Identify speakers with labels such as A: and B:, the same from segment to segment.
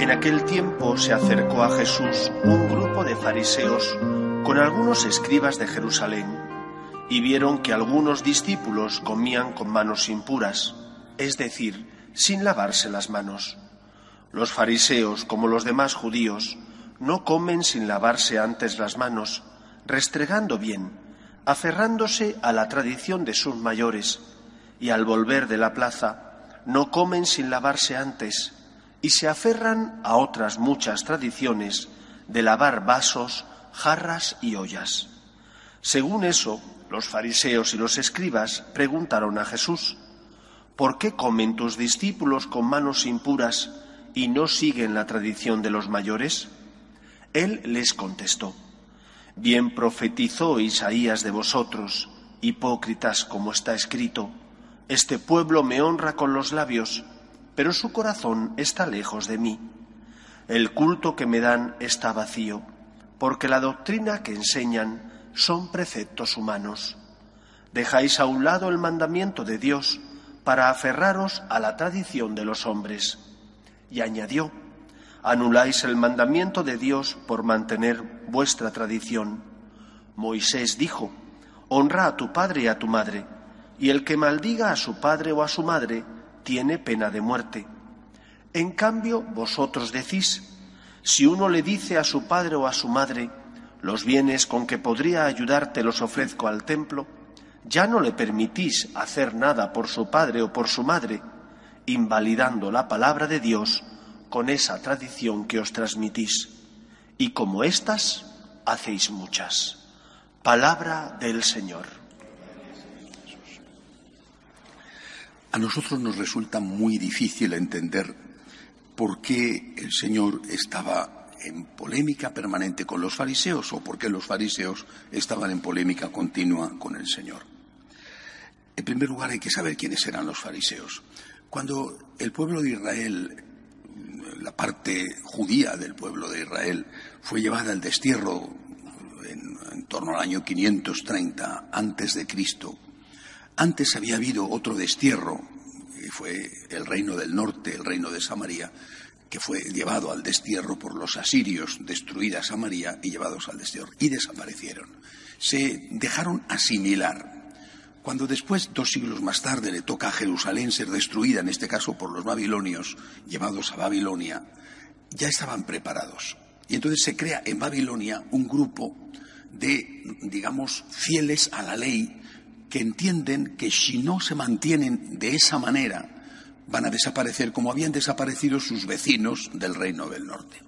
A: En aquel tiempo se acercó a Jesús un grupo de fariseos con algunos escribas de Jerusalén y vieron que algunos discípulos comían con manos impuras, es decir, sin lavarse las manos. Los fariseos, como los demás judíos, no comen sin lavarse antes las manos, restregando bien, aferrándose a la tradición de sus mayores, y al volver de la plaza, no comen sin lavarse antes, y se aferran a otras muchas tradiciones de lavar vasos, jarras y ollas. Según eso, los fariseos y los escribas preguntaron a Jesús, ¿por qué comen tus discípulos con manos impuras y no siguen la tradición de los mayores? Él les contestó, bien profetizó Isaías de vosotros, hipócritas como está escrito, este pueblo me honra con los labios, pero su corazón está lejos de mí. El culto que me dan está vacío, porque la doctrina que enseñan son preceptos humanos. Dejáis a un lado el mandamiento de Dios para aferraros a la tradición de los hombres. Y añadió, anuláis el mandamiento de Dios por mantener vuestra tradición. Moisés dijo, honra a tu padre y a tu madre, y el que maldiga a su padre o a su madre tiene pena de muerte. En cambio, vosotros decís, si uno le dice a su padre o a su madre, los bienes con que podría ayudarte los ofrezco al templo, ya no le permitís hacer nada por su padre o por su madre, invalidando la palabra de Dios con esa tradición que os transmitís. Y como éstas, hacéis muchas. Palabra del Señor.
B: A nosotros nos resulta muy difícil entender por qué el Señor estaba en polémica permanente con los fariseos o por qué los fariseos estaban en polémica continua con el Señor. En primer lugar, hay que saber quiénes eran los fariseos. Cuando el pueblo de Israel, la parte judía del pueblo de Israel, fue llevada al destierro en, torno al año 530 antes de Cristo, antes había habido otro destierro, que fue el reino del norte, el reino de Samaria, que fue llevado al destierro por los asirios, destruida Samaria y llevados al destierro, y desaparecieron. Se dejaron asimilar. Cuando después, dos siglos más tarde, le toca a Jerusalén ser destruida, en este caso por los babilonios, llevados a Babilonia, ya estaban preparados. Y entonces se crea en Babilonia un grupo de, digamos, fieles a la ley, que entienden que si no se mantienen de esa manera, van a desaparecer como habían desaparecido sus vecinos del reino del norte.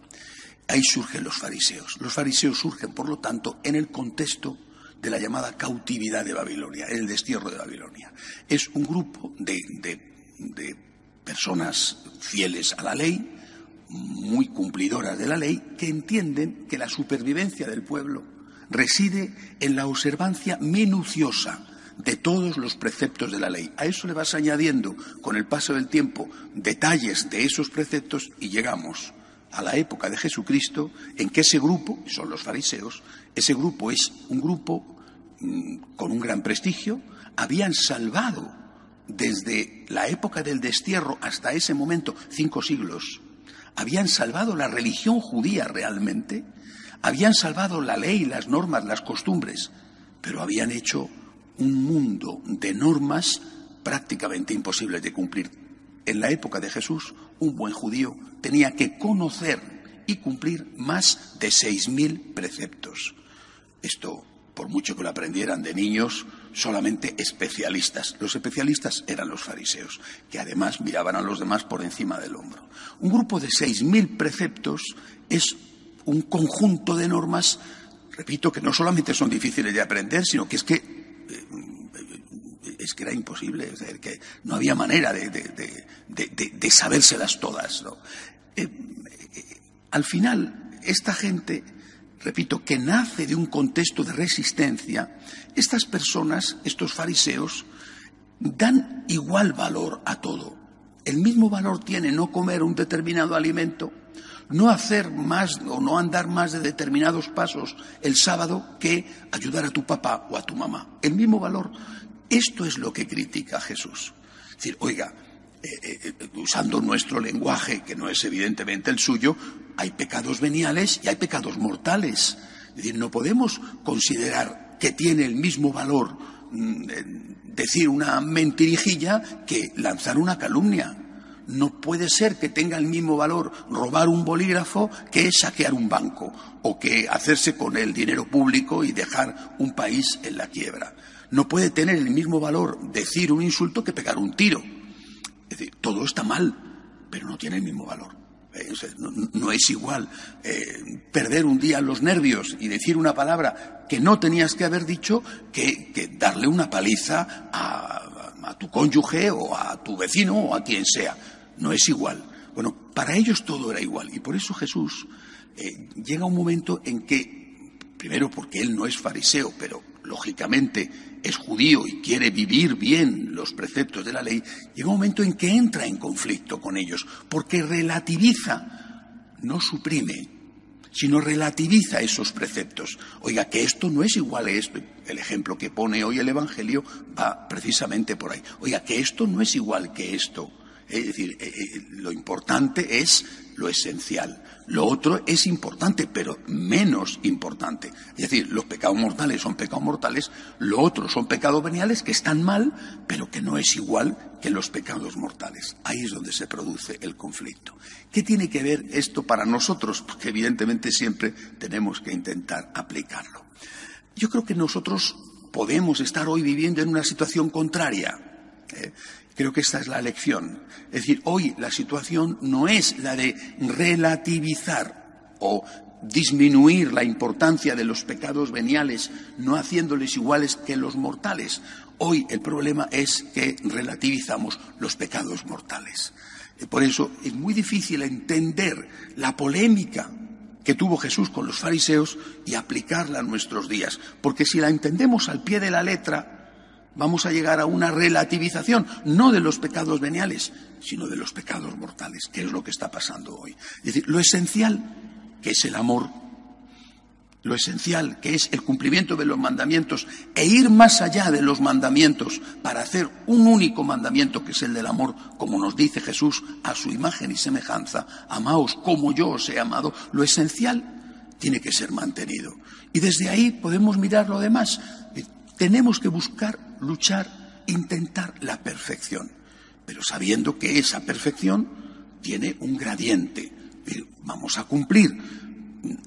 B: Ahí surgen los fariseos. Los fariseos surgen, por lo tanto, en el contexto de la llamada cautividad de Babilonia, el destierro de Babilonia. Es un grupo de, de personas fieles a la ley, muy cumplidoras de la ley, que entienden que la supervivencia del pueblo reside en la observancia minuciosa de todos los preceptos de la ley. A eso le vas añadiendo con el paso del tiempo detalles de esos preceptos y llegamos a la época de Jesucristo en que ese grupo, son los fariseos, ese grupo es un grupo mm, con un gran prestigio, habían salvado desde la época del destierro hasta ese momento, cinco siglos, habían salvado la religión judía realmente, habían salvado la ley, las normas, las costumbres, pero habían hecho un mundo de normas prácticamente imposibles de cumplir. En la época de Jesús, un buen judío tenía que conocer y cumplir más de seis mil preceptos. Esto, por mucho que lo aprendieran de niños, solamente especialistas. Los especialistas eran los fariseos, que además miraban a los demás por encima del hombro. Un grupo de seis mil preceptos es un conjunto de normas, repito, que no solamente son difíciles de aprender, sino que es que que era imposible, es decir, que no había manera de, de, sabérselas todas. Eh, eh, al final, esta gente, repito, que nace de un contexto de resistencia, estas personas, estos fariseos, dan igual valor a todo. El mismo valor tiene no comer un determinado alimento, no hacer más o no andar más de determinados pasos el sábado que ayudar a tu papá o a tu mamá. El mismo valor. Esto es lo que critica Jesús. Es decir, oiga, eh, eh, usando nuestro lenguaje, que no es evidentemente el suyo, hay pecados veniales y hay pecados mortales. Es decir, no podemos considerar que tiene el mismo valor mm, eh, decir una mentirijilla que lanzar una calumnia. No puede ser que tenga el mismo valor robar un bolígrafo que saquear un banco o que hacerse con el dinero público y dejar un país en la quiebra. No puede tener el mismo valor decir un insulto que pegar un tiro. Es decir, todo está mal, pero no tiene el mismo valor. Eh, no, es igual eh, perder un día los nervios y decir una palabra que no tenías que haber dicho que, darle una paliza a, tu cónyuge o a tu vecino o a quien sea. No es igual. Bueno, para ellos todo era igual. Y por eso Jesús eh, llega un momento en que, primero porque él no es fariseo, pero lógicamente es judío y quiere vivir bien los preceptos de la ley, llega un momento en que entra en conflicto con ellos, porque relativiza, no suprime, sino relativiza esos preceptos. Oiga, que esto no es igual a esto. El ejemplo que pone hoy el Evangelio va precisamente por ahí. Oiga, que esto no es igual que esto. Es decir, eh, eh, lo importante es lo esencial. Lo otro es importante, pero menos importante. Es decir, los pecados mortales son pecados mortales, lo otro son pecados veniales que están mal, pero que no es igual que los pecados mortales. Ahí es donde se produce el conflicto. ¿Qué tiene que ver esto para nosotros? Porque evidentemente siempre tenemos que intentar aplicarlo. Yo creo que nosotros podemos estar hoy viviendo en una situación contraria. ¿Eh? Creo que esta es la lección. Es decir, hoy la situación no es la de relativizar o disminuir la importancia de los pecados veniales, no haciéndoles iguales que los mortales. Hoy el problema es que relativizamos los pecados mortales. Por eso es muy difícil entender la polémica que tuvo Jesús con los fariseos y aplicarla a nuestros días. Porque si la entendemos al pie de la letra, vamos a llegar a una relativización, no de los pecados veniales, sino de los pecados mortales, que es lo que está pasando hoy. Es decir, lo esencial, que es el amor, lo esencial, que es el cumplimiento de los mandamientos, e ir más allá de los mandamientos para hacer un único mandamiento, que es el del amor, como nos dice Jesús, a su imagen y semejanza, amaos como yo os he amado, lo esencial tiene que ser mantenido. Y desde ahí podemos mirar lo demás. Tenemos que buscar, luchar, intentar la perfección, pero sabiendo que esa perfección tiene un gradiente. Vamos a cumplir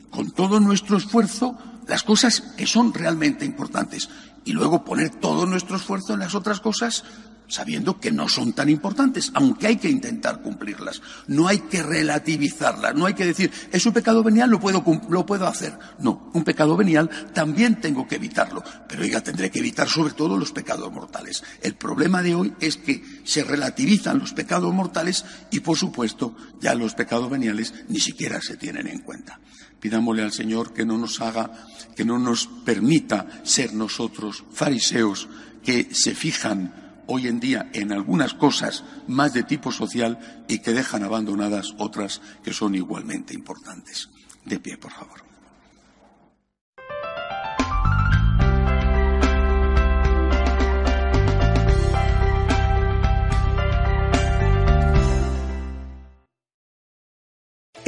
B: con todo nuestro esfuerzo las cosas que son realmente importantes y luego poner todo nuestro esfuerzo en las otras cosas sabiendo que no son tan importantes, aunque hay que intentar cumplirlas. No hay que relativizarlas, no hay que decir, es un pecado venial, lo puedo, lo puedo hacer. No, un pecado venial también tengo que evitarlo, pero oiga, tendré que evitar sobre todo los pecados mortales. El problema de hoy es que se relativizan los pecados mortales y, por supuesto, ya los pecados veniales ni siquiera se tienen en cuenta. Pidámosle al Señor que no nos haga, que no nos permita ser nosotros fariseos que se fijan hoy en día en algunas cosas más de tipo social y que dejan abandonadas otras que son igualmente importantes. De pie, por favor.